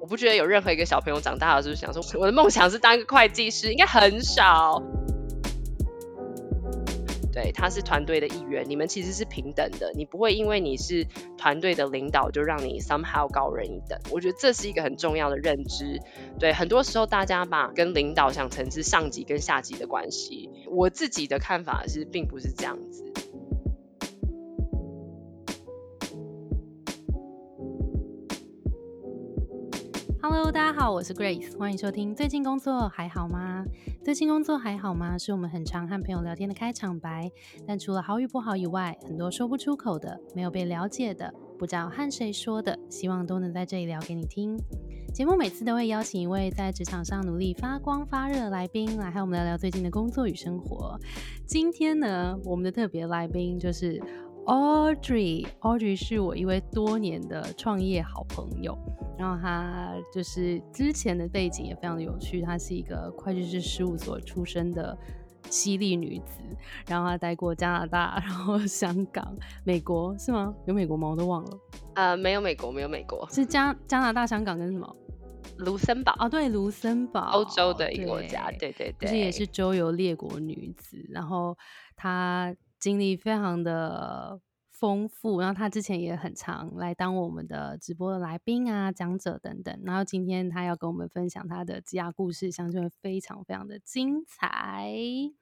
我不觉得有任何一个小朋友长大了就是想说，我的梦想是当一个会计师，应该很少。对，他是团队的一员，你们其实是平等的，你不会因为你是团队的领导就让你 somehow 高人一等。我觉得这是一个很重要的认知。对，很多时候大家把跟领导想成是上级跟下级的关系，我自己的看法是并不是这样子。Hello，大家好，我是 Grace，欢迎收听。最近工作还好吗？最近工作还好吗？是我们很常和朋友聊天的开场白。但除了好与不好以外，很多说不出口的、没有被了解的、不知道和谁说的，希望都能在这里聊给你听。节目每次都会邀请一位在职场上努力发光发热的来宾来和我们聊聊最近的工作与生活。今天呢，我们的特别来宾就是 Audrey。Audrey 是我一位多年的创业好朋友。然后她就是之前的背景也非常的有趣，她是一个会计师事务所出身的犀利女子，然后她待过加拿大，然后 香港、美国是吗？有美国吗？我都忘了。呃，没有美国，没有美国，是加加拿大、香港跟什么？卢森堡啊，对，卢森堡，欧洲的一个国家，对对对，就是也是周游列国女子，然后她经历非常的。丰富，然后他之前也很常来当我们的直播的来宾啊、讲者等等。然后今天他要跟我们分享他的职涯故事，相信会非常非常的精彩。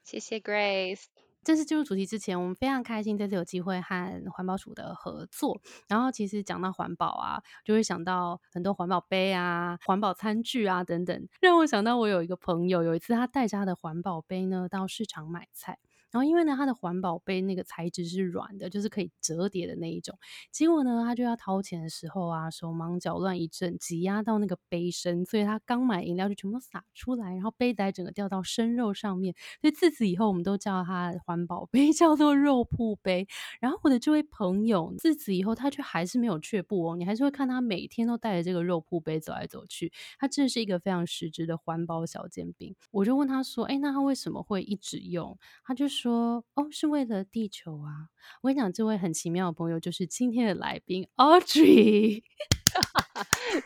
谢谢 Grace。正式进入主题之前，我们非常开心这次有机会和环保署的合作。然后其实讲到环保啊，就会想到很多环保杯啊、环保餐具啊等等，让我想到我有一个朋友，有一次他带着他的环保杯呢到市场买菜。然后因为呢，它的环保杯那个材质是软的，就是可以折叠的那一种。结果呢，他就要掏钱的时候啊，手忙脚乱一阵，挤压到那个杯身，所以他刚买饮料就全部都洒出来，然后杯仔整个掉到生肉上面。所以自此以后，我们都叫它环保杯 叫做肉铺杯。然后我的这位朋友，自此以后他却还是没有却步哦，你还是会看他每天都带着这个肉铺杯走来走去。他真的是一个非常实质的环保小煎饼。我就问他说：“哎，那他为什么会一直用？”他就说哦，是为了地球啊！我跟你讲，这位很奇妙的朋友就是今天的来宾 Audrey。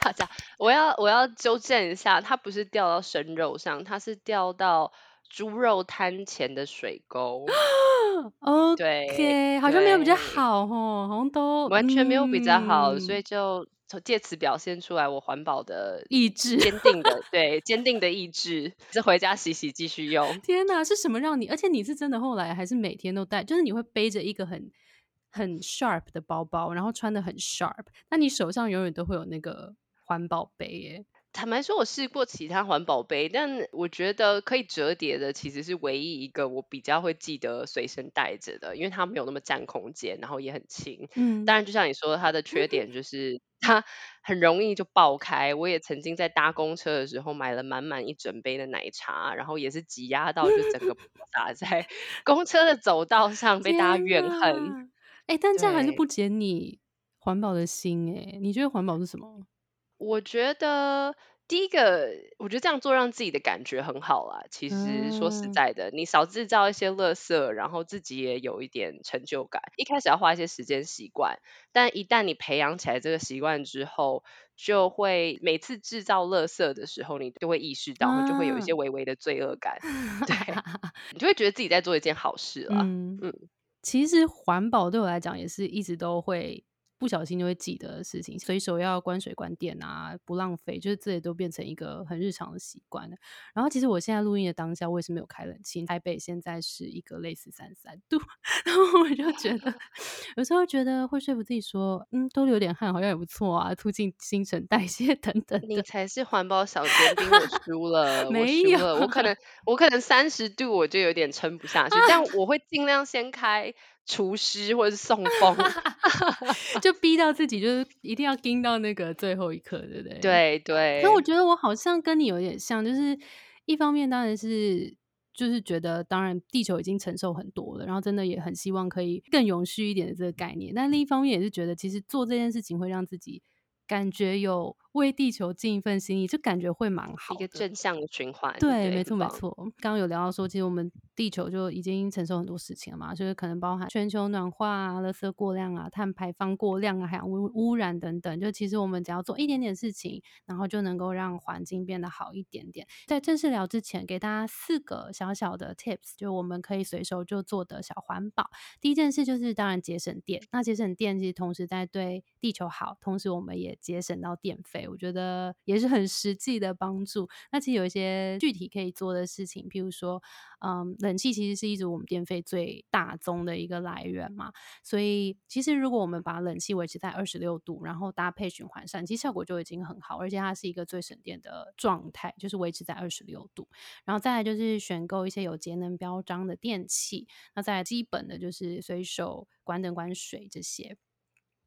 大家，我要我要纠正一下，他不是掉到生肉上，他是掉到猪肉摊前的水沟。哦，对，好像没有比较好哦，好像都完全没有比较好，所以就。借此表现出来我环保的意志，坚定的 对，坚定的意志，是回家洗洗继续用。天哪，是什么让你？而且你是真的后来还是每天都带？就是你会背着一个很很 sharp 的包包，然后穿的很 sharp，那你手上永远都会有那个环保杯耶。坦白说，我试过其他环保杯，但我觉得可以折叠的其实是唯一一个我比较会记得随身带着的，因为它没有那么占空间，然后也很轻。嗯，当然就像你说，它的缺点就是它很容易就爆开。我也曾经在搭公车的时候买了满满一整杯的奶茶，然后也是挤压到就整个 洒在公车的走道上，被大家怨恨。哎，但这样还是不减你环保的心哎。你觉得环保是什么？我觉得第一个，我觉得这样做让自己的感觉很好啦。其实说实在的，你少制造一些垃圾，然后自己也有一点成就感。一开始要花一些时间习惯，但一旦你培养起来这个习惯之后，就会每次制造垃圾的时候，你都会意识到，就会有一些微微的罪恶感。对，你就会觉得自己在做一件好事了。嗯，其实环保对我来讲，也是一直都会。不小心就会记得的事情，随手要关水关电啊，不浪费，就是这些都变成一个很日常的习惯了。然后其实我现在录音的当下，我也是没有开冷气。台北现在是一个类似三十三度，然后我就觉得 有时候觉得会说服自己说，嗯，多流点汗好像也不错啊，促进新陈代谢等等。你才是环保小尖兵，我输了，没有，我可能我可能三十度我就有点撑不下去，但我会尽量先开。厨师或者是送风 就逼到自己，就是一定要盯到那个最后一刻，对不对？对对。那我觉得我好像跟你有点像，就是一方面当然是就是觉得，当然地球已经承受很多了，然后真的也很希望可以更永续一点的这个概念。但另一方面也是觉得，其实做这件事情会让自己感觉有为地球尽一份心意，就感觉会蛮好，一个正向的循环。对，没错没错。刚刚有聊到说，其实我们地球就已经承受很多事情了嘛，就是可能包含全球暖化啊、垃圾过量啊、碳排放过量啊、海洋污污染等等。就其实我们只要做一点点事情，然后就能够让环境变得好一点点。在正式聊之前，给大家四个小小的 tips，就我们可以随手就做的小环保。第一件事就是当然节省电，那节省电其实同时在对地球好，同时我们也节省到电费，我觉得也是很实际的帮助。那其实有一些具体可以做的事情，譬如说，嗯，冷气其实是一直我们电费最大宗的一个来源嘛，所以其实如果我们把冷气维持在二十六度，然后搭配循环扇，其实效果就已经很好，而且它是一个最省电的状态，就是维持在二十六度。然后再来就是选购一些有节能标章的电器，那再来基本的就是随手关灯关水这些。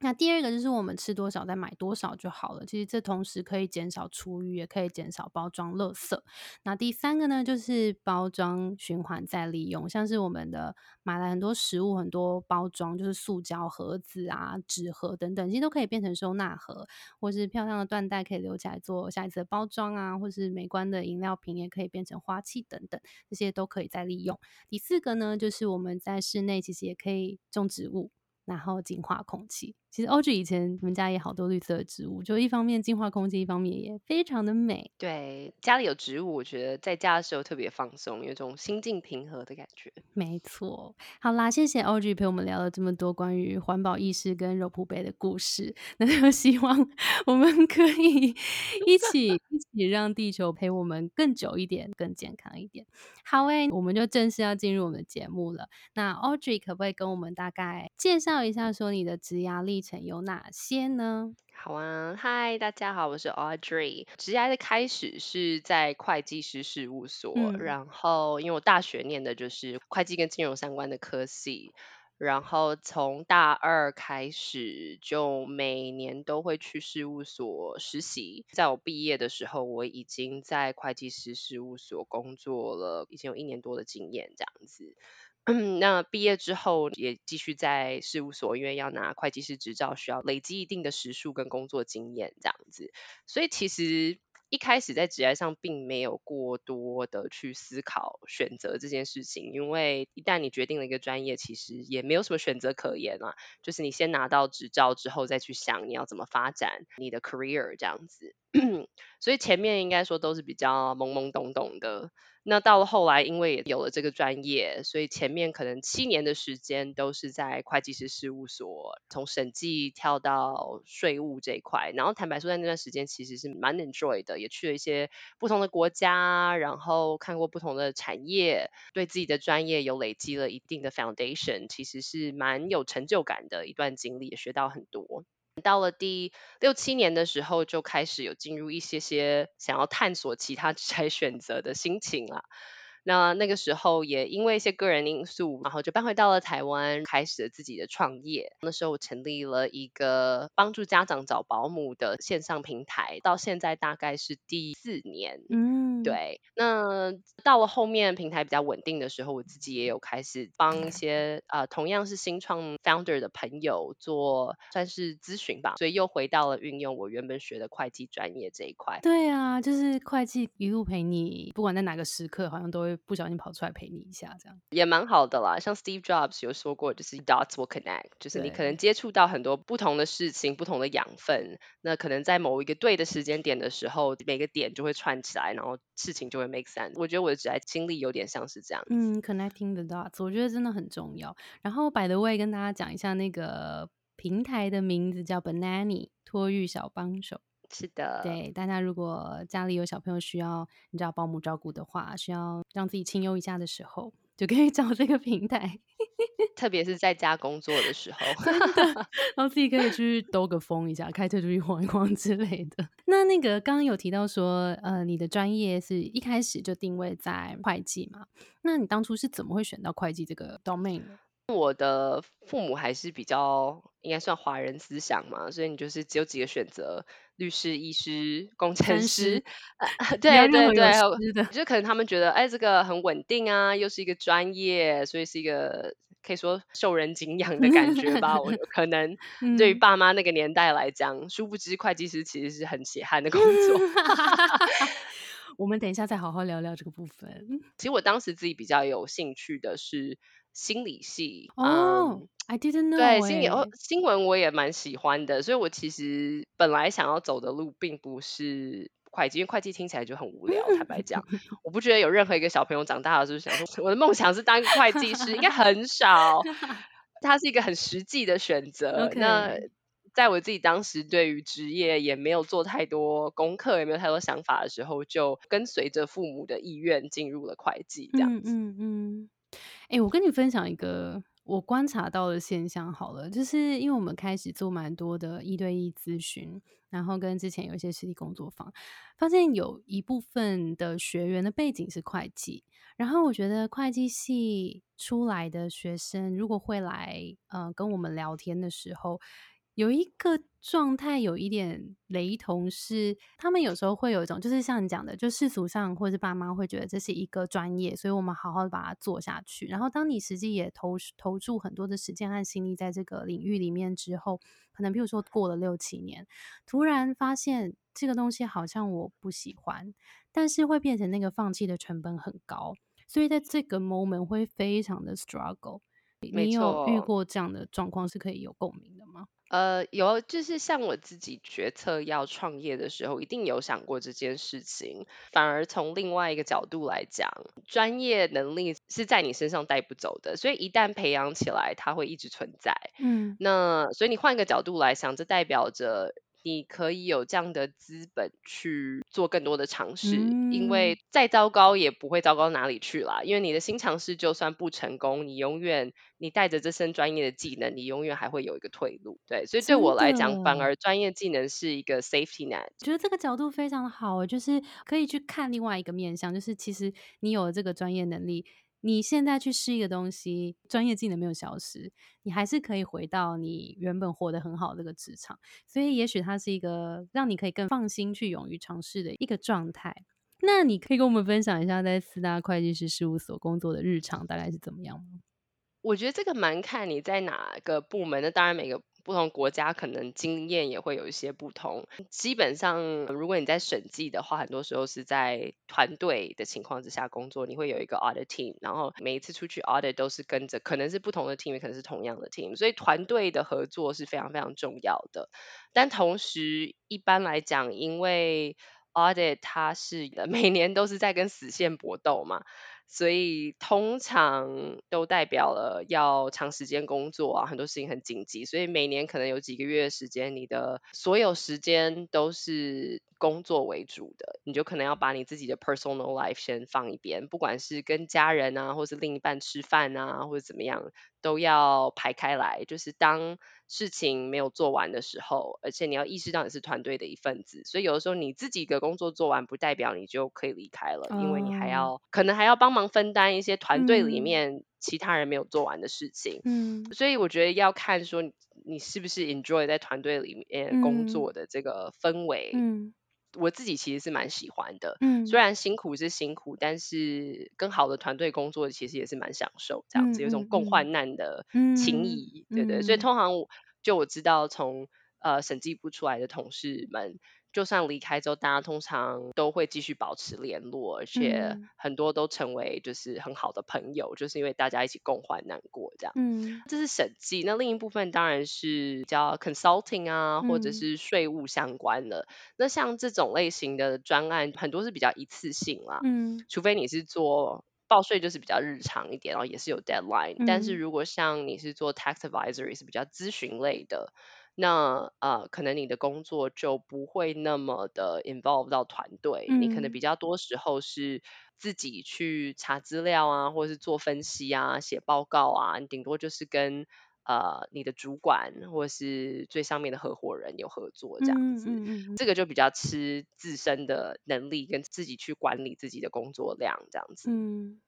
那第二个就是我们吃多少再买多少就好了，其实这同时可以减少厨余，也可以减少包装垃圾。那第三个呢，就是包装循环再利用，像是我们的买了很多食物，很多包装就是塑胶盒子啊、纸盒等等，其实都可以变成收纳盒，或是漂亮的缎带可以留起来做下一次的包装啊，或是美观的饮料瓶也可以变成花器等等，这些都可以再利用。第四个呢，就是我们在室内其实也可以种植物。然后净化空气。其实欧 G 以前我们家也好多绿色的植物，就一方面净化空气，一方面也非常的美。对，家里有植物，我觉得在家的时候特别放松，有种心境平和的感觉。没错。好啦，谢谢欧 G 陪我们聊了这么多关于环保意识跟肉铺杯的故事。那就希望我们可以 一起一起让地球陪我们更久一点，更健康一点。好诶，我们就正式要进入我们的节目了。那 Audrey 可不可以跟我们大概介绍一下，说你的职涯历程有哪些呢？好啊，嗨，大家好，我是 Audrey。职涯的开始是在会计师事务所，然后因为我大学念的就是会计跟金融相关的科系。然后从大二开始，就每年都会去事务所实习。在我毕业的时候，我已经在会计师事务所工作了，已经有一年多的经验这样子。那毕业之后也继续在事务所，因为要拿会计师执照，需要累积一定的时数跟工作经验这样子。所以其实。一开始在职业上并没有过多的去思考选择这件事情，因为一旦你决定了一个专业，其实也没有什么选择可言啊。就是你先拿到执照之后，再去想你要怎么发展你的 career 这样子。所以前面应该说都是比较懵懵懂懂的。那到了后来，因为有了这个专业，所以前面可能七年的时间都是在会计师事务所，从审计跳到税务这一块。然后坦白说，在那段时间其实是蛮 enjoy 的，也去了一些不同的国家，然后看过不同的产业，对自己的专业有累积了一定的 foundation，其实是蛮有成就感的一段经历，也学到很多。到了第六七年的时候，就开始有进入一些些想要探索其他 职业选择的心情了。那那个时候也因为一些个人因素，然后就搬回到了台湾，开始了自己的创业。那时候我成立了一个帮助家长找保姆的线上平台，到现在大概是第四年。嗯，对。那到了后面平台比较稳定的时候，我自己也有开始帮一些呃同样是新创 founder 的朋友做算是咨询吧，所以又回到了运用我原本学的会计专业这一块。对啊，就是会计一路陪你，不管在哪个时刻，好像都会。不小心跑出来陪你一下，这样也蛮好的啦。像 Steve Jobs 有说过，就是 dots will connect，就是你可能接触到很多不同的事情、不同的养分，那可能在某一个对的时间点的时候，每个点就会串起来，然后事情就会 make sense。我觉得我的职业经历有点像是这样。嗯，connecting the dots，我觉得真的很重要。然后，by the way，跟大家讲一下那个平台的名字叫 Banani 托育小帮手。是的，对大家如果家里有小朋友需要你知道保姆照顾的话，需要让自己清幽一下的时候，就可以找这个平台。特别是在家工作的时候，然后自己可以去兜个风一下，开车出去晃一晃之类的。那那个刚刚有提到说，呃，你的专业是一开始就定位在会计嘛？那你当初是怎么会选到会计这个 domain 呢？我的父母还是比较应该算华人思想嘛，所以你就是只有几个选择：律师、医师、工程师。呃，对对对，就可能他们觉得，哎，这个很稳定啊，又是一个专业，所以是一个可以说受人敬仰的感觉吧。我 可能对于爸妈那个年代来讲，殊不知会计师其实是很血汗的工作。我们等一下再好好聊聊这个部分。其实我当时自己比较有兴趣的是。心理系哦，I didn't know。对，心理哦，新闻我也蛮喜欢的，所以我其实本来想要走的路并不是会计，因为会计听起来就很无聊。坦白讲，我不觉得有任何一个小朋友长大了就是想说，我的梦想是当会计师，应该很少。它是一个很实际的选择。那在我自己当时对于职业也没有做太多功课，也没有太多想法的时候，就跟随着父母的意愿进入了会计这样子。嗯嗯。哎，我跟你分享一个我观察到的现象好了，就是因为我们开始做蛮多的一对一咨询，然后跟之前有一些实体工作坊，发现有一部分的学员的背景是会计，然后我觉得会计系出来的学生如果会来，呃，跟我们聊天的时候。有一个状态有一点雷同，是他们有时候会有一种，就是像你讲的，就世俗上或者爸妈会觉得这是一个专业，所以我们好好的把它做下去。然后当你实际也投投注很多的时间和心力在这个领域里面之后，可能比如说过了六七年，突然发现这个东西好像我不喜欢，但是会变成那个放弃的成本很高，所以在这个 moment 会非常的 struggle。你有遇过这样的状况是可以有共鸣？呃，有，就是像我自己决策要创业的时候，一定有想过这件事情。反而从另外一个角度来讲，专业能力是在你身上带不走的，所以一旦培养起来，它会一直存在。嗯，那所以你换一个角度来想，这代表着。你可以有这样的资本去做更多的尝试，因为再糟糕也不会糟糕哪里去啦。因为你的新尝试就算不成功，你永远你带着这身专业的技能，你永远还会有一个退路。对，所以对我来讲，反而专业技能是一个 safety net。觉得这个角度非常好，就是可以去看另外一个面向，就是其实你有了这个专业能力。你现在去试一个东西，专业技能没有消失，你还是可以回到你原本活得很好这个职场，所以也许它是一个让你可以更放心去勇于尝试的一个状态。那你可以跟我们分享一下在四大会计师事务所工作的日常大概是怎么样吗？我觉得这个蛮看你在哪个部门，那当然每个。不同国家可能经验也会有一些不同。基本上，如果你在审计的话，很多时候是在团队的情况之下工作，你会有一个 audit team，然后每一次出去 audit 都是跟着，可能是不同的 team，也可能是同样的 team，所以团队的合作是非常非常重要的。但同时，一般来讲，因为 audit 它是 每年都是在跟死线搏斗嘛。所以通常都代表了要长时间工作啊，很多事情很紧急，所以每年可能有几个月的时间，你的所有时间都是工作为主的，你就可能要把你自己的 personal life 先放一边，不管是跟家人啊，或是另一半吃饭啊，或者怎么样，都要排开来，就是当。事情没有做完的时候，而且你要意识到你是团队的一份子，所以有的时候你自己的工作做完，不代表你就可以离开了，因为你还要可能还要帮忙分担一些团队里面其他人没有做完的事情。嗯，所以我觉得要看说你是不是 enjoy 在团队里面工作的这个氛围。嗯。我自己其实是蛮喜欢的，嗯，虽然辛苦是辛苦，但是跟好的团队工作其实也是蛮享受，这样子有一种共患难的。情谊，对对，所以通常就我知道从呃审计部出来的同事们。就算离开之后，大家通常都会继续保持联络，而且很多都成为就是很好的朋友，就是因为大家一起共患难过这样。嗯，这是审计。那另一部分当然是叫 consulting 啊，或者是税务相关的。那像这种类型的专案，很多是比较一次性啦。嗯，除非你是做报税，就是比较日常一点，然后也是有 deadline。但是如果像你是做 tax advisory，是比较咨询类的。那呃，可能你的工作就不会那么的 involve 到团队，你可能比较多时候是自己去查资料啊，或者是做分析啊、写报告啊，你顶多就是跟呃你的主管或者是最上面的合伙人有合作这样子，这个就比较吃自身的能力跟自己去管理自己的工作量这样子。嗯，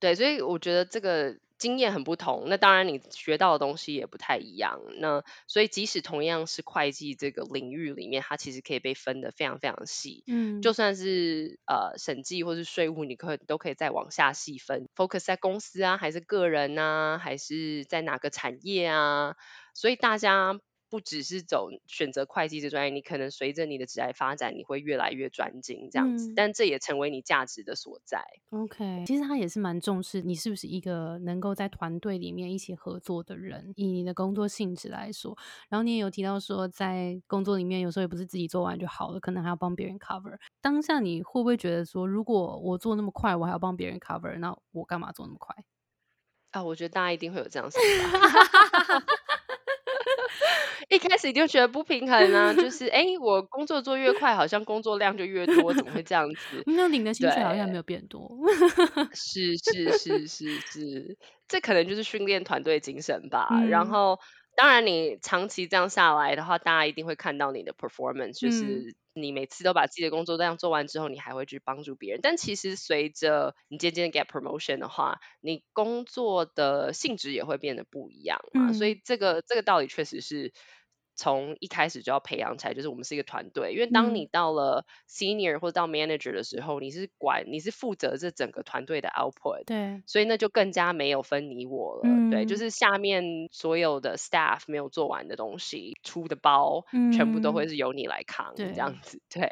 对，所以我觉得这个。经验很不同，那当然你学到的东西也不太一样。那所以即使同样是会计这个领域里面，它其实可以被分得非常非常细。嗯，就算是呃审计或是税务，你可都可以再往下细分，focus 在公司啊，还是个人啊，还是在哪个产业啊？所以大家。不只是走选择会计这专业，你可能随着你的职业发展，你会越来越专精这样子，但这也成为你价值的所在。OK，其实他也是蛮重视你是不是一个能够在团队里面一起合作的人，以你的工作性质来说。然后你也有提到说，在工作里面有时候也不是自己做完就好了，可能还要帮别人 cover。当下你会不会觉得说，如果我做那么快，我还要帮别人 cover，那我干嘛做那么快？啊，我觉得大家一定会有这样想法。一开始就觉得不平衡啊，就是哎，我工作做越快，好像工作量就越多，怎么会这样子？那领的薪水好像没有变多。是是是是是，这可能就是训练团队精神吧。然后。当然，你长期这样下来的话，大家一定会看到你的 performance，就是你每次都把自己的工作这样做完之后，你还会去帮助别人。但其实随着你渐渐 get promotion 的话，你工作的性质也会变得不一样嘛。所以这个这个道理确实是。从一开始就要培养起来，就是我们是一个团队。因为当你到了 senior 或者到 manager 的时候，你是管，你是负责这整个团队的 output。对。所以那就更加没有分你我了。对，就是下面所有的 staff 没有做完的东西，出的包，全部都会是由你来扛，这样子。对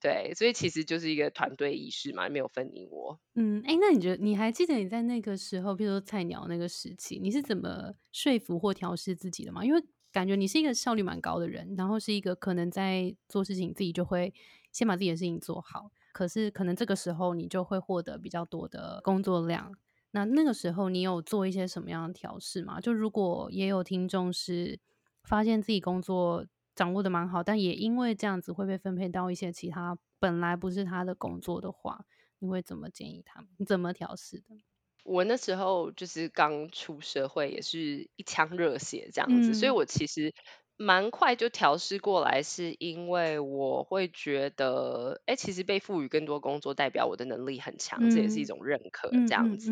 对，所以其实就是一个团队意识嘛，没有分你我。嗯，哎，那你觉得你还记得你在那个时候，比如说菜鸟那个时期，你是怎么说服或调试自己的吗？因为感觉你是一个效率蛮高的人，然后是一个可能在做事情自己就会先把自己的事情做好，可是可能这个时候你就会获得比较多的工作量。那那个时候你有做一些什么样的调试吗？就如果也有听众是发现自己工作掌握的蛮好，但也因为这样子会被分配到一些其他本来不是他的工作的话，你会怎么建议他们？你怎么调试的？我那时候就是刚出社会，也是一腔热血这样子，所以我其实蛮快就调试过来，是因为我会觉得，哎，其实被赋予更多工作，代表我的能力很强，这也是一种认可这样子。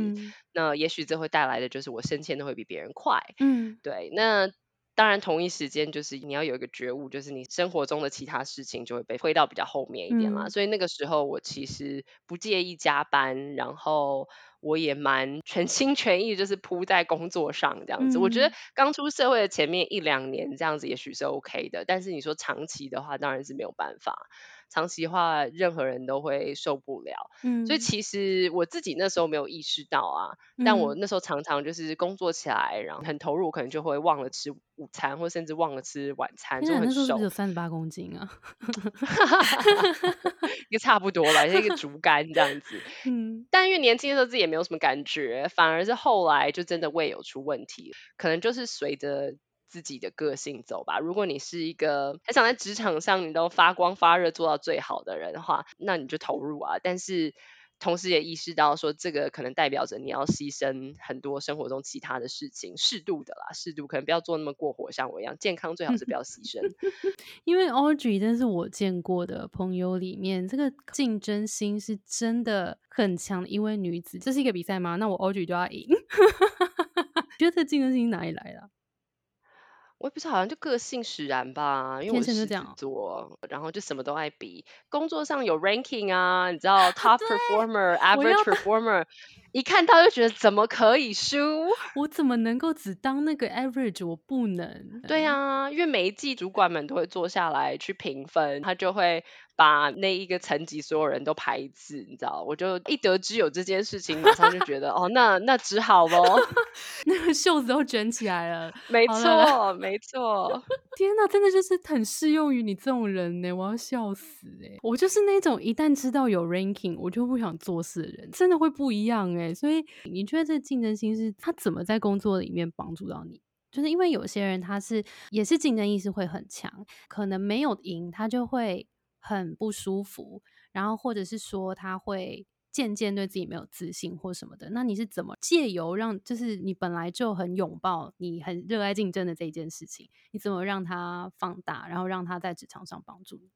那也许这会带来的就是我升迁都会比别人快。嗯，对，那。当然，同一时间就是你要有一个觉悟，就是你生活中的其他事情就会被推到比较后面一点啦。所以那个时候，我其实不介意加班，然后我也蛮全心全意，就是扑在工作上这样子。我觉得刚出社会的前面一两年这样子也许是 OK 的，但是你说长期的话，当然是没有办法。长期的话，任何人都会受不了。嗯，所以其实我自己那时候没有意识到啊，但我那时候常常就是工作起来，然后很投入，可能就会忘了吃午餐，或甚至忘了吃晚餐，就很瘦。有三十八公斤啊，也差不多吧，像一个竹竿这样子。嗯，但因为年轻的时候自己也没有什么感觉，反而是后来就真的胃有出问题，可能就是随着。自己的个性走吧。如果你是一个很想在职场上你都发光发热做到最好的人的话，那你就投入啊。但是同时也意识到说，这个可能代表着你要牺牲很多生活中其他的事情，适度的啦，适度可能不要做那么过火，像我一样，健康最好是不要牺牲。因为 Audrey 真是我见过的朋友里面，这个竞争心是真的很强的一位女子。这是一个比赛吗？那我 Audrey 就要赢。觉得这竞争心哪里来的？我也不知道，好像就个性使然吧，因为我是这样做，然后就什么都爱比。工作上有 ranking 啊，你知道 top performer、average performer，一看到就觉得怎么可以输？我怎么能够只当那个 average？我不能。对啊，因为每一季主管们都会坐下来去评分，他就会。把那一个层级所有人都排一次，你知道？我就一得知有这件事情，马上就觉得哦，那那只好喽，那个袖子都卷起来了。没错，没错。天哪，真的就是很适用于你这种人呢！我要笑死哎！我就是那种一旦知道有 ranking，我就不想做事的人，真的会不一样哎。所以你觉得这竞争心是他怎么在工作里面帮助到你？就是因为有些人他是也是竞争意识会很强，可能没有赢他就会。很不舒服，然后或者是说他会渐渐对自己没有自信或什么的。那你是怎么借由让，就是你本来就很拥抱、你很热爱竞争的这一件事情，你怎么让他放大，然后让他在职场上帮助你？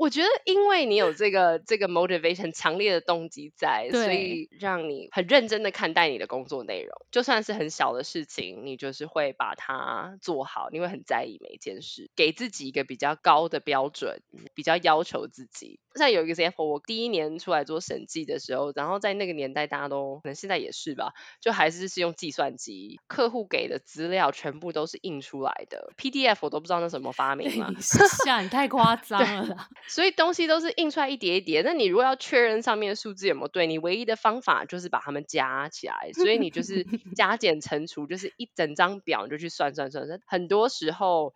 我觉得，因为你有这个这个 motivation 强烈的动机在，所以让你很认真的看待你的工作内容，就算是很小的事情，你就是会把它做好，你会很在意每一件事，给自己一个比较高的标准，比较要求自己。像有一个 example，我第一年出来做审计的时候，然后在那个年代，大家都可能现在也是吧，就还是是用计算机，客户给的资料全部都是印出来的 PDF，我都不知道那什么发明了，吓你太夸 张了。所以东西都是印出来一叠一叠，那你如果要确认上面的数字有没有对，你唯一的方法就是把它们加起来。所以你就是加减乘除，就是一整张表你就去算算算算。很多时候。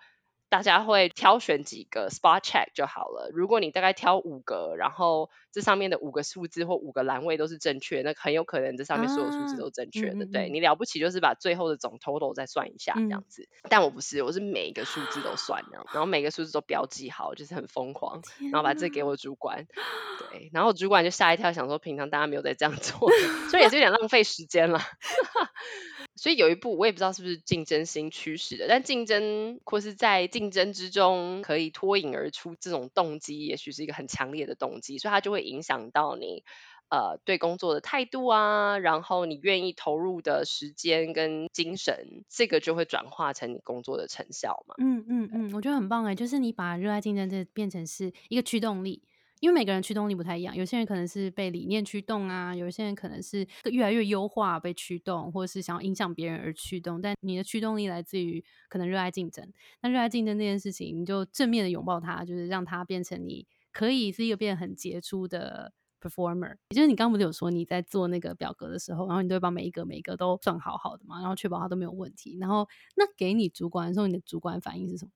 大家会挑选几个 spot check 就好了。如果你大概挑五个，然后这上面的五个数字或五个栏位都是正确，那很有可能这上面所有数字都正确的。对你了不起就是把最后的总 total 再算一下这样子。但我不是，我是每一个数字都算的，然后每个数字都标记好，就是很疯狂，然后把这给我主管。对，然后主管就吓一跳，想说平常大家没有在这样做，所以也是有点浪费时间了。所以有一步我也不知道是不是竞争新驱使的，但竞争或是在竞争之中可以脱颖而出这种动机，也许是一个很强烈的动机，所以它就会影响到你呃对工作的态度啊，然后你愿意投入的时间跟精神，这个就会转化成你工作的成效嘛。嗯嗯嗯，我觉得很棒哎，就是你把热爱竞争这变成是一个驱动力。因为每个人驱动力不太一样，有些人可能是被理念驱动啊，有些人可能是越来越优化被驱动，或者是想要影响别人而驱动。但你的驱动力来自于可能热爱竞争，那热爱竞争这件事情，你就正面的拥抱它，就是让它变成你可以是一个变得很杰出的 performer。也就是你刚不是有说你在做那个表格的时候，然后你都会把每一个每一个都算好好的嘛，然后确保它都没有问题。然后那给你主管的时候，你的主管反应是什么？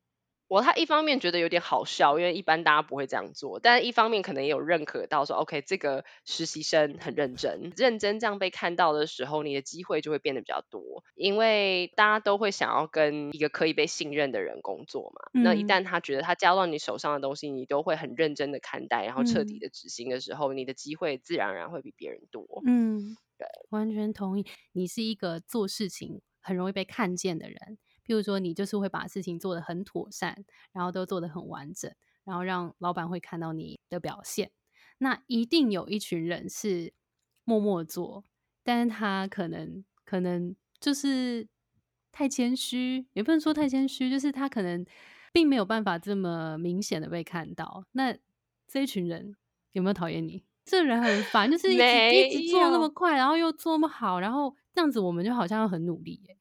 我他一方面觉得有点好笑，因为一般大家不会这样做，但一方面可能也有认可到说，OK，这个实习生很认真，认真这样被看到的时候，你的机会就会变得比较多，因为大家都会想要跟一个可以被信任的人工作嘛。那一旦他觉得他交到你手上的东西，你都会很认真的看待，然后彻底的执行的时候，你的机会自然而然会比别人多。嗯，对，完全同意。你是一个做事情很容易被看见的人。譬如说，你就是会把事情做得很妥善，然后都做得很完整，然后让老板会看到你的表现。那一定有一群人是默默做，但是他可能可能就是太谦虚，也不能说太谦虚，就是他可能并没有办法这么明显的被看到。那这一群人有没有讨厌你？这人很烦，就是一直一直做那么快，然后又做那么好，然后这样子我们就好像很努力耶。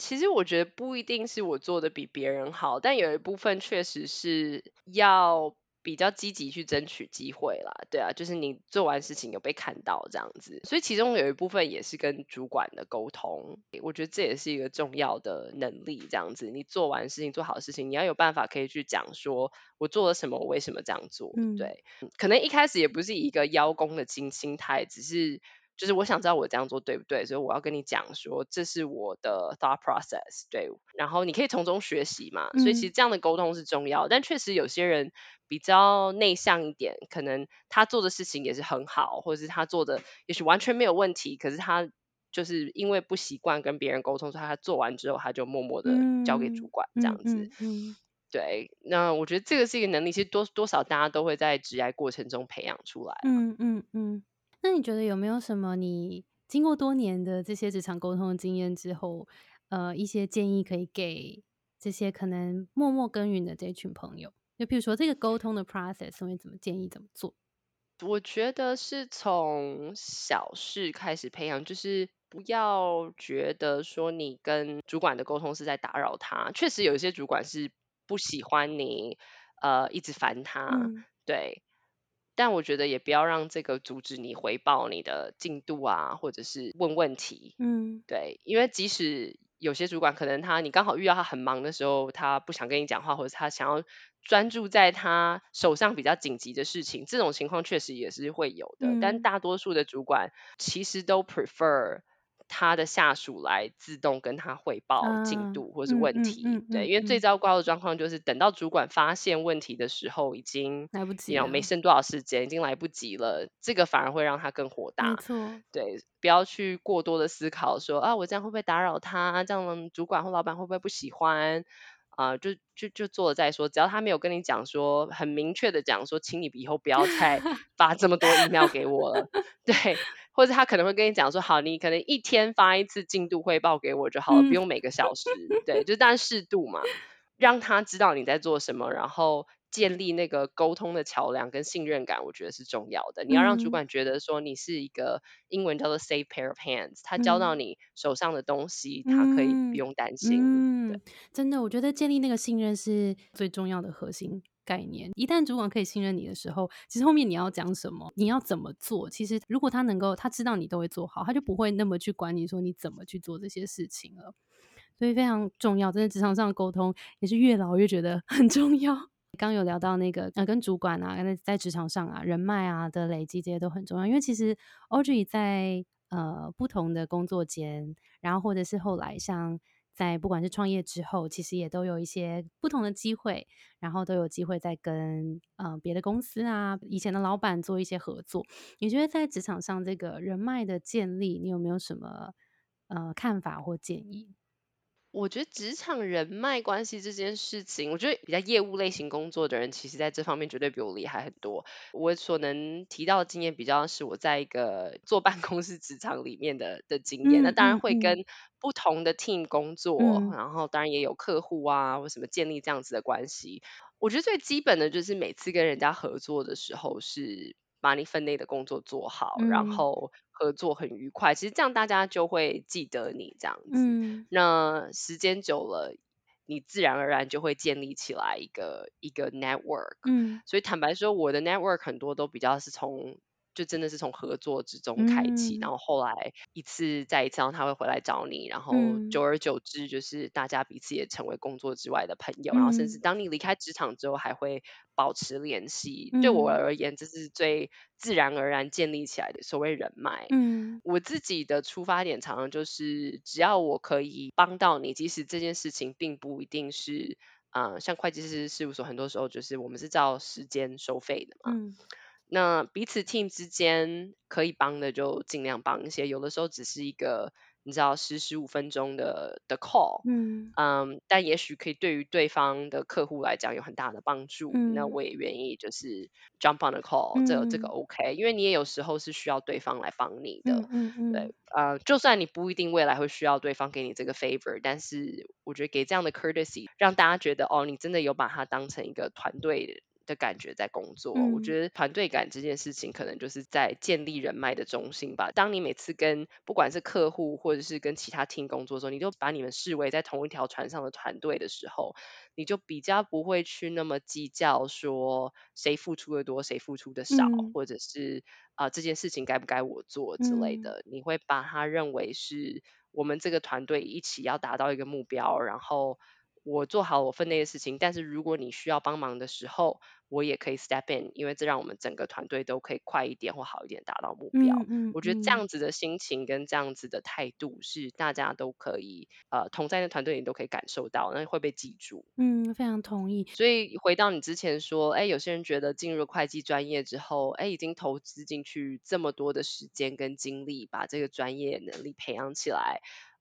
其实我觉得不一定是我做的比别人好，但有一部分确实是要比较积极去争取机会啦。对啊，就是你做完事情有被看到这样子，所以其中有一部分也是跟主管的沟通，我觉得这也是一个重要的能力。这样子，你做完事情做好事情，你要有办法可以去讲说我做了什么，我为什么这样做。对，可能一开始也不是一个邀功的心心态，只是。就是我想知道我这样做对不对，所以我要跟你讲说这是我的 thought process，对，然后你可以从中学习嘛。所以其实这样的沟通是重要，但确实有些人比较内向一点，可能他做的事情也是很好，或者是他做的也许完全没有问题，可是他就是因为不习惯跟别人沟通，所以他做完之后他就默默的交给主管这样子。对，那我觉得这个是一个能力，其实多多少大家都会在职业过程中培养出来。嗯嗯嗯。那你觉得有没有什么你经过多年的这些职场沟通的经验之后，呃，一些建议可以给这些可能默默耕耘的这群朋友？就比如说这个沟通的 process，会怎么建议怎么做？我觉得是从小事开始培养，就是不要觉得说你跟主管的沟通是在打扰他。确实有一些主管是不喜欢你，呃，一直烦他，对。但我觉得也不要让这个阻止你回报你的进度啊，或者是问问题。嗯，对，因为即使有些主管可能他你刚好遇到他很忙的时候，他不想跟你讲话，或者他想要专注在他手上比较紧急的事情，这种情况确实也是会有的。但大多数的主管其实都 prefer。他的下属来自动跟他汇报进度或是问题，对，因为最糟糕的状况就是等到主管发现问题的时候，已经来不及了，没剩多少时间，已经来不及了。这个反而会让他更火大。没错，对，不要去过多的思考说啊，我这样会不会打扰他？这样主管或老板会不会不喜欢？啊，就就就做了再说。只要他没有跟你讲说很明确的讲说，请你以后不要再 发这么多 email 给我了，对，或者他可能会跟你讲说，好，你可能一天发一次进度汇报给我就好了，不用每个小时，对，就当适度嘛，让他知道你在做什么，然后。建立那个沟通的桥梁跟信任感，我觉得是重要的。你要让主管觉得说你是一个英文叫做 safe pair of hands，他交到你手上的东西，他可以不用担心。嗯，真的，我觉得建立那个信任是最重要的核心概念。一旦主管可以信任你的时候，其实后面你要讲什么，你要怎么做，其实如果他能够他知道你都会做好，他就不会那么去管你说你怎么去做这些事情了。所以非常重要，真的职场上的沟通也是越老越觉得很重要。刚有聊到那个呃，跟主管啊，在在职场上啊，人脉啊的累积，这些都很重要。因为其实 Audrey 在呃不同的工作间，然后或者是后来像在不管是创业之后，其实也都有一些不同的机会，然后都有机会在跟呃别的公司啊，以前的老板做一些合作。你觉得在职场上这个人脉的建立，你有没有什么呃看法或建议？我觉得职场人脉关系这件事情，我觉得比较业务类型工作的人，其实在这方面绝对比我厉害很多。我所能提到的经验，比较是我在一个坐办公室职场里面的的经验。那当然会跟不同的 team 工作，然后当然也有客户啊，或什么建立这样子的关系。我觉得最基本的就是每次跟人家合作的时候，是把你分内的工作做好，然后。合作很愉快，其实这样大家就会记得你这样子。那时间久了，你自然而然就会建立起来一个一个 network。嗯，所以坦白说，我的 network 很多都比较是从。就真的是从合作之中开启，然后后来一次再一次，然后他会回来找你，然后久而久之，就是大家彼此也成为工作之外的朋友，然后甚至当你离开职场之后，还会保持联系。对我而言，这是最自然而然建立起来的所谓人脉。嗯，我自己的出发点常常就是，只要我可以帮到你，即使这件事情并不一定是，啊，像会计师事务所，很多时候就是我们是照时间收费的嘛。嗯。那彼此 team 之间可以帮的就尽量帮一些，有的时候只是一个你知道十十五分钟的的 call，嗯。嗯，但也许可以对于对方的客户来讲有很大的帮助，那我也愿意就是 jump on the call，这这个 OK，因为你也有时候是需要对方来帮你的，嗯嗯，对，呃，就算你不一定未来会需要对方给你这个 favor，但是我觉得给这样的 courtesy，让大家觉得哦，你真的有把它当成一个团队。的感觉在工作，我觉得团队感这件事情可能就是在建立人脉的中心吧。当你每次跟不管是客户或者是跟其他 team 工作的时候，你就把你们视为在同一条船上的团队的时候，你就比较不会去那么计较说谁付出的多，谁付出的少，或者是啊这件事情该不该我做之类的。你会把它认为是我们这个团队一起要达到一个目标，然后。我做好我分内的事情，但是如果你需要帮忙的时候，我也可以 step in，因为这让我们整个团队都可以快一点或好一点达到目标。嗯我觉得这样子的心情跟这样子的态度是大家都可以呃同在那团队里都可以感受到，那会被记住。嗯，非常同意。所以回到你之前说，哎，有些人觉得进入会计专业之后，哎，已经投资进去这么多的时间跟精力，把这个专业能力培养起来。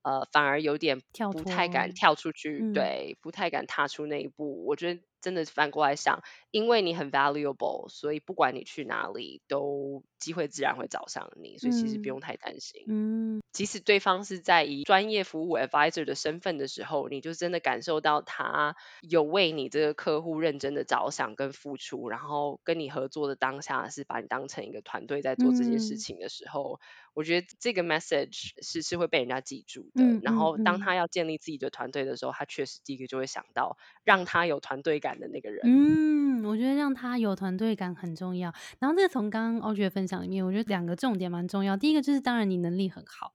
呃，反而有点不太敢跳出去，对，不太敢踏出那一步。我觉得真的反过来想，因为你很 valuable，所以不管你去哪里，都机会自然会找上你，所以其实不用太担心。嗯，即使对方是在以专业服务 advisor 的身份的时候，你就真的感受到他有为你这个客户认真的着想跟付出，然后跟你合作的当下是把你当成一个团队在做这件事情的时候。我觉得这个 message 是是会被人家记住的。然后当他要建立自己的团队的时候，他确实第一个就会想到让他有团队感的那个人。嗯，我觉得让他有团队感很重要。然后这个从刚刚 Audrey 分享里面，我觉得两个重点蛮重要。第一个就是当然你能力很好，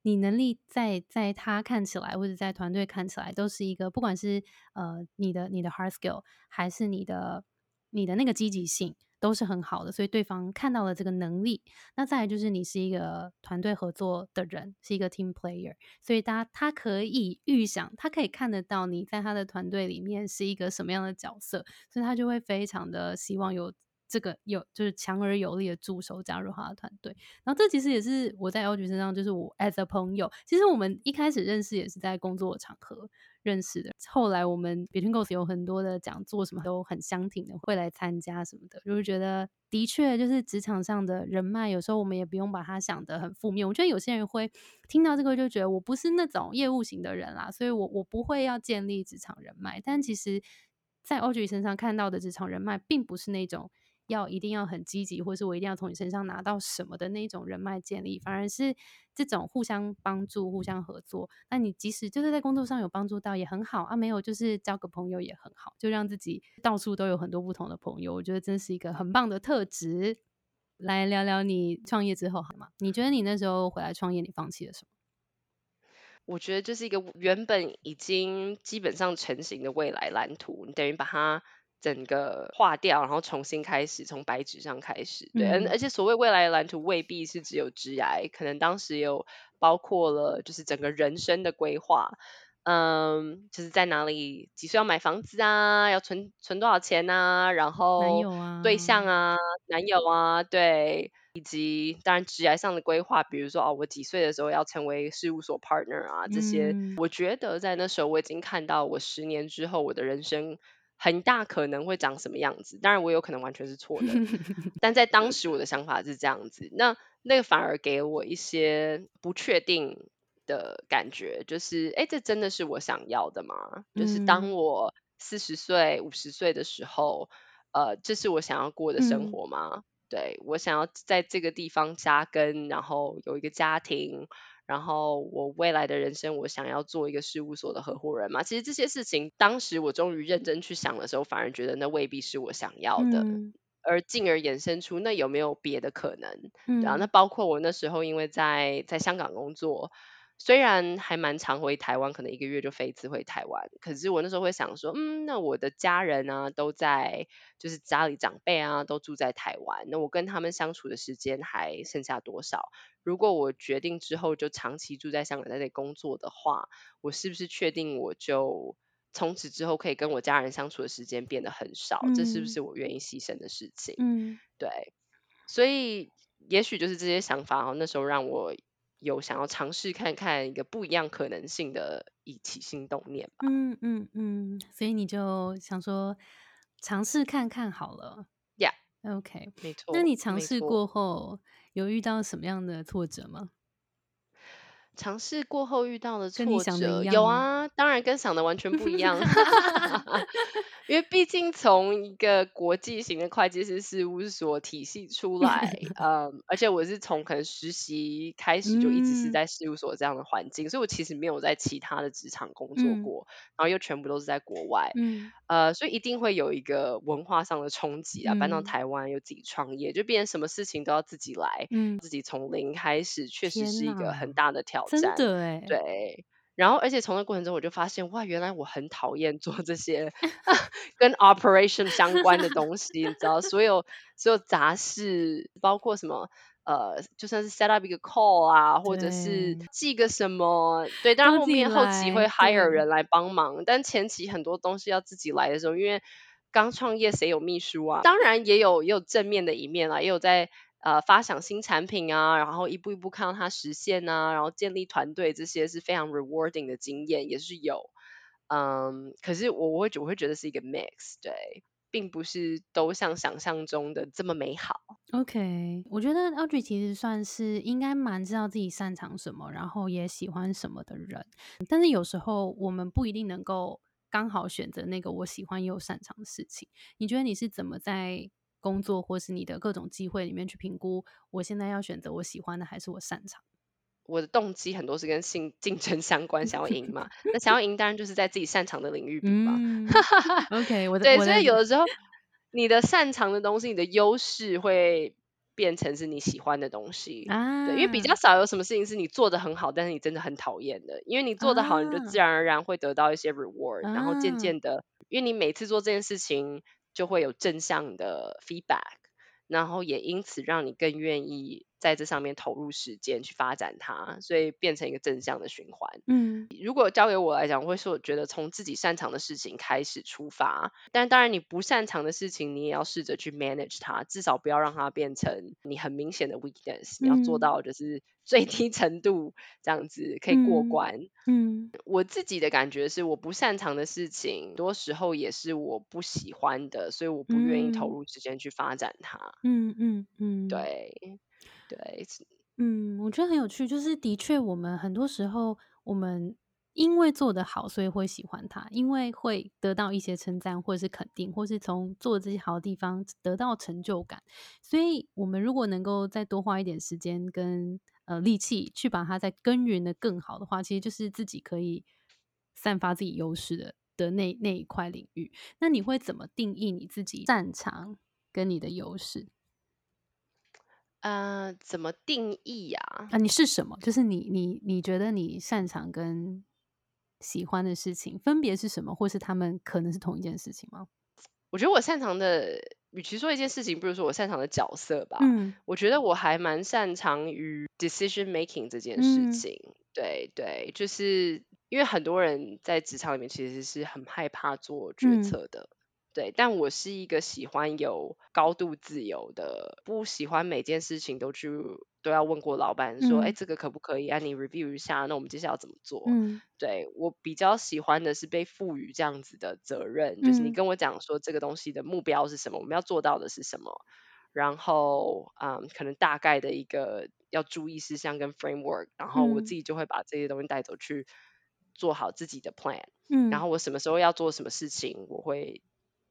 你能力在在他看起来或者在团队看起来都是一个，不管是呃你的你的 hard skill 还是你的你的那个积极性。都是很好的，所以对方看到了这个能力。那再来就是你是一个团队合作的人，是一个 team player，所以他他可以预想，他可以看得到你在他的团队里面是一个什么样的角色，所以他就会非常的希望有这个有就是强而有力的助手加入他的团队。然后这其实也是我在 L G 身上，就是我 as a 朋友，其实我们一开始认识也是在工作场合。认识的。后来我们 Between Goals 有很多的讲座，什么都很相挺的，会来参加什么的，就是觉得的确就是职场上的人脉，有时候我们也不用把它想得很负面。我觉得有些人会听到这个就觉得我不是那种业务型的人啦，所以我我不会要建立职场人脉。但其实，在 Audrey 身上看到的职场人脉，并不是那种。要一定要很积极，或是我一定要从你身上拿到什么的那种人脉建立，反而是这种互相帮助、互相合作。那你即使就是在工作上有帮助到也很好啊，没有就是交个朋友也很好，就让自己到处都有很多不同的朋友。我觉得真是一个很棒的特质。来聊聊你创业之后好吗？你觉得你那时候回来创业，你放弃了什么？我觉得这是一个原本已经基本上成型的未来蓝图，你等于把它。整个划掉，然后重新开始，从白纸上开始。对，而而且所谓未来的蓝图未必是只有职涯，可能当时有包括了就是整个人生的规划。嗯，就是在哪里几岁要买房子啊，要存存多少钱啊，然后男友啊，对象啊，男友啊，对，以及当然职涯上的规划，比如说哦，我几岁的时候要成为事务所 partner 啊，这些，我觉得在那时候我已经看到我十年之后我的人生。很大可能会长什么样子，当然我有可能完全是错的，但在当时我的想法是这样子，那那个反而给我一些不确定的感觉，就是哎，这真的是我想要的吗？就是当我四十岁、五十岁的时候，呃，这是我想要过的生活吗？对我想要在这个地方扎根，然后有一个家庭。然后我未来的人生，我想要做一个事务所的合伙人嘛？其实这些事情，当时我终于认真去想的时候，反而觉得那未必是我想要的，而进而衍生出那有没有别的可能？对啊，那包括我那时候因为在在香港工作。虽然还蛮常回台湾，可能一个月就飞一次回台湾，可是我那时候会想说，嗯，那我的家人啊都在，就是家里长辈啊都住在台湾，那我跟他们相处的时间还剩下多少？如果我决定之后就长期住在香港在那里工作的话，我是不是确定我就从此之后可以跟我家人相处的时间变得很少？这是不是我愿意牺牲的事情？嗯，对，所以也许就是这些想法哦，那时候让我。有想要尝试看看一个不一样可能性的一起心动念吧。嗯嗯嗯，所以你就想说尝试看看好了。Yeah，OK，没错。那你尝试过后有遇到什么样的挫折吗？尝试过后遇到的挫折有啊，当然跟想的完全不一样。因为毕竟从一个国际型的会计师事务所体系出来，嗯，而且我是从可能实习开始就一直是在事务所这样的环境，所以我其实没有在其他的职场工作过，然后又全部都是在国外，嗯，呃，所以一定会有一个文化上的冲击啊。搬到台湾又自己创业，就变成什么事情都要自己来，嗯，自己从零开始，确实是一个很大的挑战，真的哎，对。然后，而且从那过程中，我就发现，哇，原来我很讨厌做这些 跟 operation 相关的东西，你知道，所有所有杂事，包括什么，呃，就算是 set up 一个 call 啊，或者是记个什么，对，当然后面后期会 hire 人来帮忙，但前期很多东西要自己来的时候，因为刚创业，谁有秘书啊？当然也有也有正面的一面啦，也有在。呃，发想新产品啊，然后一步一步看到它实现啊，然后建立团队，这些是非常 rewarding 的经验，也是有。嗯，可是我我会我会觉得是一个 mix，对，并不是都像想象中的这么美好。OK，我觉得 Audrey 其实算是应该蛮知道自己擅长什么，然后也喜欢什么的人。但是有时候我们不一定能够刚好选择那个我喜欢又擅长的事情。你觉得你是怎么在？工作或是你的各种机会里面去评估，我现在要选择我喜欢的还是我擅长？我的动机很多是跟竞竞争相关，想要赢嘛。那想要赢，当然就是在自己擅长的领域比嘛。OK，我的 对，所以有的时候你的擅长的东西，你的优势会变成是你喜欢的东西啊。对，因为比较少有什么事情是你做的很好，但是你真的很讨厌的。因为你做的好，你就自然而然会得到一些 reward，然后渐渐的，因为你每次做这件事情。就会有正向的 feedback，然后也因此让你更愿意在这上面投入时间去发展它，所以变成一个正向的循环。嗯，如果交给我来讲，我会说，我觉得从自己擅长的事情开始出发，但当然你不擅长的事情，你也要试着去 manage 它，至少不要让它变成你很明显的 weakness。你要做到就是 最低程度这样子可以过关。嗯，我自己的感觉是，我不擅长的事情，多时候也是我不喜欢的，所以我不愿意投入时间去发展它。嗯嗯嗯，对。对，嗯，我觉得很有趣，就是的确，我们很多时候，我们因为做得好，所以会喜欢它，因为会得到一些称赞，或者是肯定，或是从做这些好的地方得到成就感。所以，我们如果能够再多花一点时间跟呃力气，去把它再耕耘的更好的话，其实就是自己可以散发自己优势的的那那一块领域。那你会怎么定义你自己擅长跟你的优势？呃，怎么定义呀？啊，你是什么？就是你你你觉得你擅长跟喜欢的事情分别是什么，或是他们可能是同一件事情吗？我觉得我擅长的，与其说一件事情，不如说我擅长的角色吧。嗯，我觉得我还蛮擅长于 decision making 这件事情。对对，就是因为很多人在职场里面其实是很害怕做决策的。对，但我是一个喜欢有高度自由的，不喜欢每件事情都去都要问过老板说，哎，这个可不可以？啊，你 review 一下，那我们接下来要怎么做？嗯，对我比较喜欢的是被赋予这样子的责任，就是你跟我讲说这个东西的目标是什么，我们要做到的是什么，然后嗯，可能大概的一个要注意事项跟 framework，然后我自己就会把这些东西带走去做好自己的 plan，嗯，然后我什么时候要做什么事情，我会。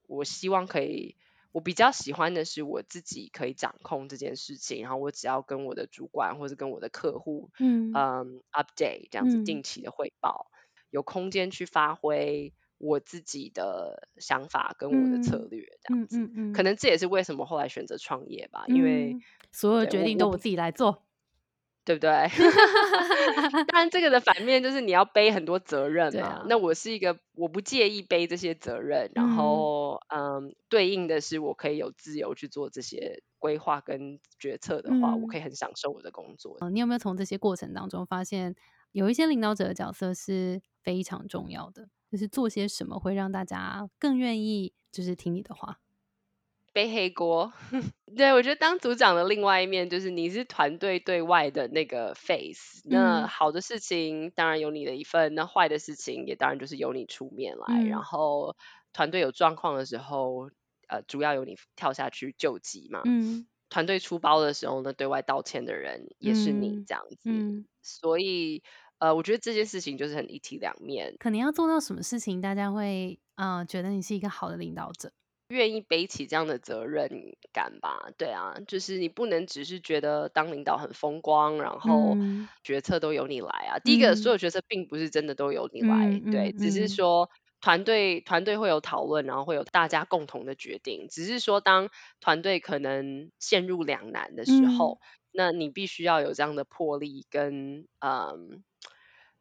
我希望可以，我比较喜欢的是我自己可以掌控这件事情，然后我只要跟我的主管或者跟我的客户，嗯。嗯，update 这样子定期的汇报，有空间去发挥我自己的想法跟我的策略，这样子，可能这也是为什么后来选择创业吧，因为所有决定都我自己来做。对不对？当然，这个的反面就是你要背很多责任嘛。那我是一个我不介意背这些责任，然后嗯，对应的是我可以有自由去做这些规划跟决策的话，我可以很享受我的工作。你有没有从这些过程当中发现，有一些领导者的角色是非常重要的？就是做些什么会让大家更愿意就是听你的话？背黑锅，对我觉得当组长的另外一面就是你是团队对外的那个 face，那好的事情当然有你的一份，那坏的事情也当然就是由你出面来，然后团队有状况的时候，呃，主要由你跳下去救急嘛，嗯，团队出包的时候呢，对外道歉的人也是你这样子，所以呃，我觉得这件事情就是很一体两面，可能要做到什么事情，大家会啊觉得你是一个好的领导者。愿意背起这样的责任感吧？对啊，就是你不能只是觉得当领导很风光，然后决策都由你来啊。第一个，所有决策并不是真的都由你来，对，只是说团队团队会有讨论，然后会有大家共同的决定。只是说，当团队可能陷入两难的时候，那你必须要有这样的魄力跟嗯。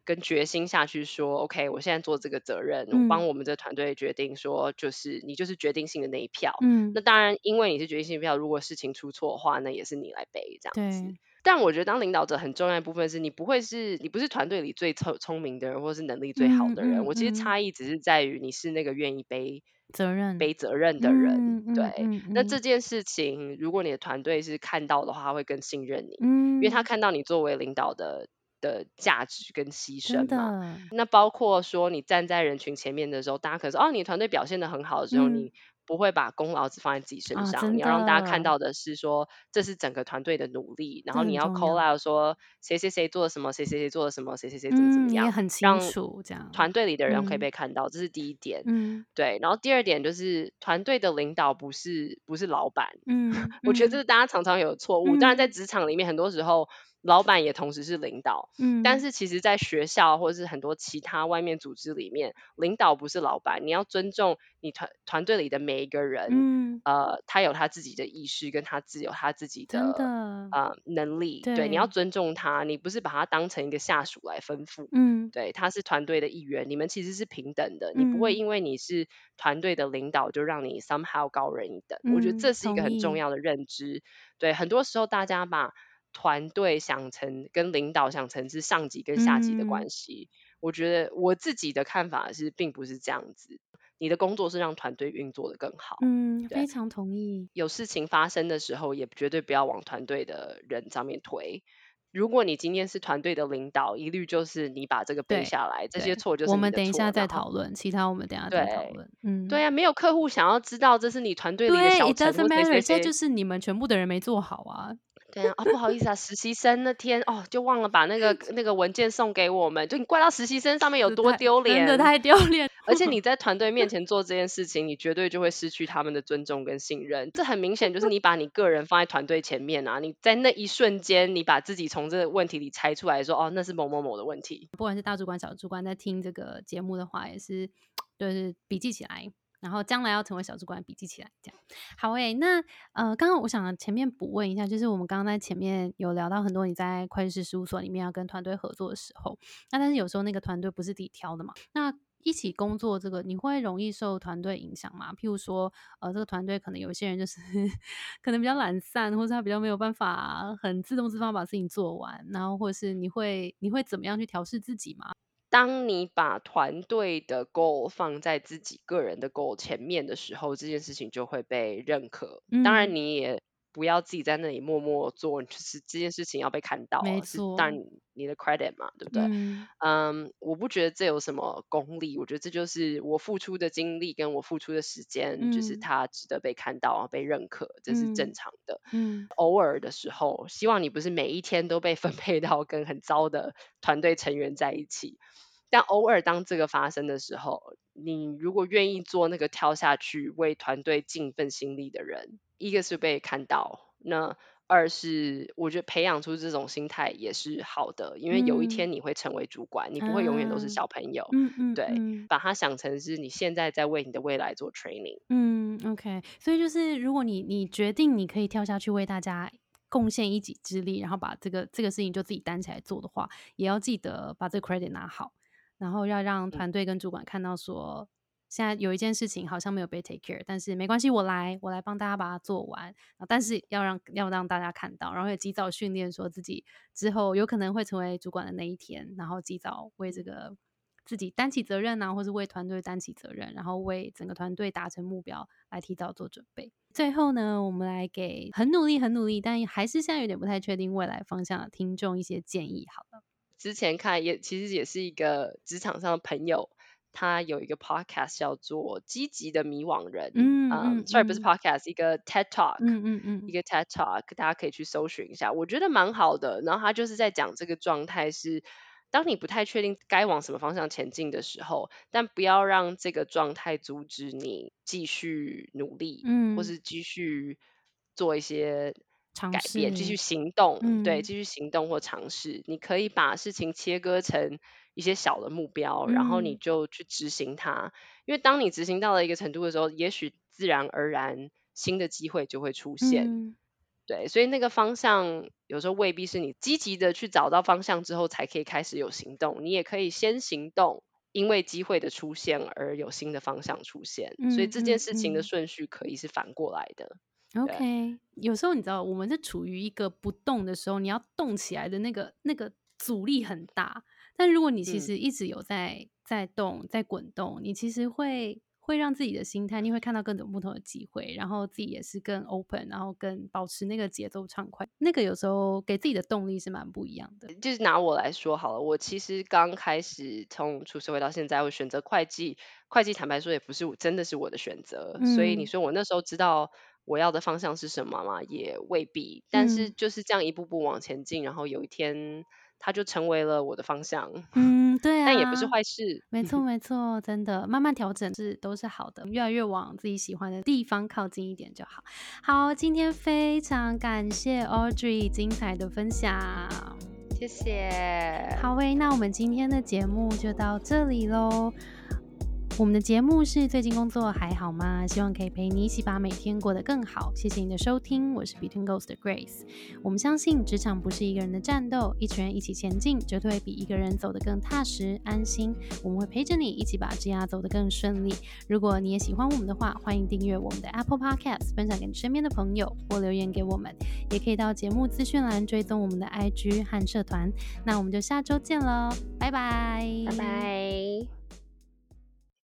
跟决心下去说，OK，我现在做这个责任，我帮我们这团队决定说，就是你就是决定性的那一票。嗯，那当然，因为你是决定性票，如果事情出错的话，那也是你来背这样子。但我觉得当领导者很重要一部分是你不会是你不是团队里最聪聪明的人，或是能力最好的人。我其实差异只是在于你是那个愿意背责任、背责任的人。对，那这件事情，如果你的团队是看到的话，会更信任你，因为他看到你作为领导的。的价值跟牺牲嘛，那包括说你站在人群前面的时候，大家可能说哦，你团队表现的很好。的时候，你。不会把功劳只放在自己身上，你要让大家看到的是说这是整个团队的努力，然后你要 call out 说谁谁谁做了什么，谁谁谁做了什么，谁谁谁怎么怎么样，很清楚这样，团队里的人可以。被看到，这是第一点。嗯，对，然后第二点就是团队的领导不是不是老板，嗯，我觉得这是大家常常有错误，当然在职场里面很多时候。老板也同时是领导，嗯，但是其实，在学校或者是很多其他外面组织里面，领导不是老板，你要尊重你团团队里的每一个人，嗯，呃，他有他自己的意识，跟他自有他自己的呃能力，对，你要尊重他，你不是把他当成一个下属来吩咐，嗯，对，他是团队的一员，你们其实是平等的，你不会因为你是团队的领导就让你 somehow 高人一等，我觉得这是一个很重要的认知，对，很多时候大家把团队想成跟领导想成是上级跟下级的关系。我觉得我自己的看法是，并不是这样子。你的工作是让团队运作的更好。嗯，非常同意。有事情发生的时候，也绝对不要往团队的人上面推。如果你今天是团队的领导，一律就是你把这个背下来，这些错就是我们等一下再讨论，其他我们等下再讨论。嗯，对啊，没有客户想要知道这是你团队里的小成，对，这就是你们全部的人没做好啊。对啊，不好意思啊，实习生那天哦，就忘了把那个那个文件送给我们，就你怪到实习生上面有多丢脸，真的太丢脸。而且你在团队面前做这件事情，你绝对就会失去他们的尊重跟信任。这很明显就是你把你个人放在团队前面啊！你在那一瞬间，你把自己从这个问题里拆出来，说哦，那是某某某的问题。不管是大主管、小主管，在听这个节目的话，也是 就是笔记起来。然后将来要成为小主管，笔记起来，这样好诶。那呃，刚刚我想前面补问一下，就是我们刚刚在前面有聊到很多你在会计师事务所里面要跟团队合作的时候，那但是有时候那个团队不是自己挑的嘛，那一起工作这个你会容易受团队影响吗？譬如说，呃，这个团队可能有些人就是 可能比较懒散，或者他比较没有办法很自动自发把事情做完，然后或者是你会你会怎么样去调试自己吗？当你把团队的 goal 放在自己个人的 goal 前面的时候，这件事情就会被认可。当然，你也不要自己在那里默默做，就是这件事情要被看到，是当你的 credit 嘛，对不对？嗯，我不觉得这有什么功利，我觉得这就是我付出的精力跟我付出的时间，就是它值得被看到、被认可，这是正常的。嗯，偶尔的时候，希望你不是每一天都被分配到跟很糟的团队成员在一起。但偶尔当这个发生的时候，你如果愿意做那个跳下去为团队尽份心力的人，一个是被看到，那二是我觉得培养出这种心态也是好的，因为有一天你会成为主管，你不会永远都是小朋友。嗯嗯，对，把它想成是你现在在为你的未来做 training。嗯，OK，所以就是如果你你决定你可以跳下去为大家贡献一己之力，然后把这个这个事情就自己担起来做的话，也要记得把这个 credit 拿好。然后要让团队跟主管看到，说现在有一件事情好像没有被 take care，但是没关系，我来，我来帮大家把它做完。但是要让要让大家看到，然后也及早训练，说自己之后有可能会成为主管的那一天，然后及早为这个自己担起责任啊，或是为团队担起责任，然后为整个团队达成目标来提早做准备。最后呢，我们来给很努力、很努力，但还是现在有点不太确定未来方向的听众一些建议。好了。之前看也其实也是一个职场上的朋友，他有一个 podcast 叫做《积极的迷惘人》，嗯嗯，sorry 不是 podcast，一个 TED Talk，嗯嗯嗯，一个 TED Talk，大家可以去搜寻一下，我觉得蛮好的。然后他就是在讲这个状态是，当你不太确定该往什么方向前进的时候，但不要让这个状态阻止你继续努力，嗯，或是继续做一些。改变，继续行动，对，继续行动或尝试。你可以把事情切割成一些小的目标，然后你就去执行它。因为当你执行到了一个程度的时候，也许自然而然新的机会就会出现。对，所以那个方向有时候未必是你积极的去找到方向之后才可以开始有行动。你也可以先行动，因为机会的出现而有新的方向出现。所以这件事情的顺序可以是反过来的。OK，有时候你知道，我们是处于一个不动的时候，你要动起来的那个那个阻力很大。但如果你其实一直有在在动，在滚动，你其实会会让自己的心态，你会看到各种不同的机会，然后自己也是更 open，然后更保持那个节奏畅快。那个有时候给自己的动力是蛮不一样的。就是拿我来说好了，我其实刚开始从出社会到现在，我选择会计，会计坦白说也不是真的是我的选择。所以你说我那时候知道。我要的方向是什么嘛？也未必，但是就是这样一步步往前进，然后有一天它就成为了我的方向。嗯，对啊，但也不是坏事。没错，没错，真的慢慢调整是都是好的，越来越往自己喜欢的地方靠近一点就好。好，今天非常感谢 Audrey 精彩的分享，谢谢。好喂，那我们今天的节目就到这里喽。我们的节目是最近工作还好吗？希望可以陪你一起把每天过得更好。谢谢你的收听，我是 Between Ghost 的 Grace。我们相信职场不是一个人的战斗，一群人一起前进，绝对比一个人走得更踏实安心。我们会陪着你一起把职涯走得更顺利。如果你也喜欢我们的话，欢迎订阅我们的 Apple Podcast，分享给你身边的朋友，或留言给我们。也可以到节目资讯栏追踪我们的 IG 和社团。那我们就下周见喽，拜拜，拜拜。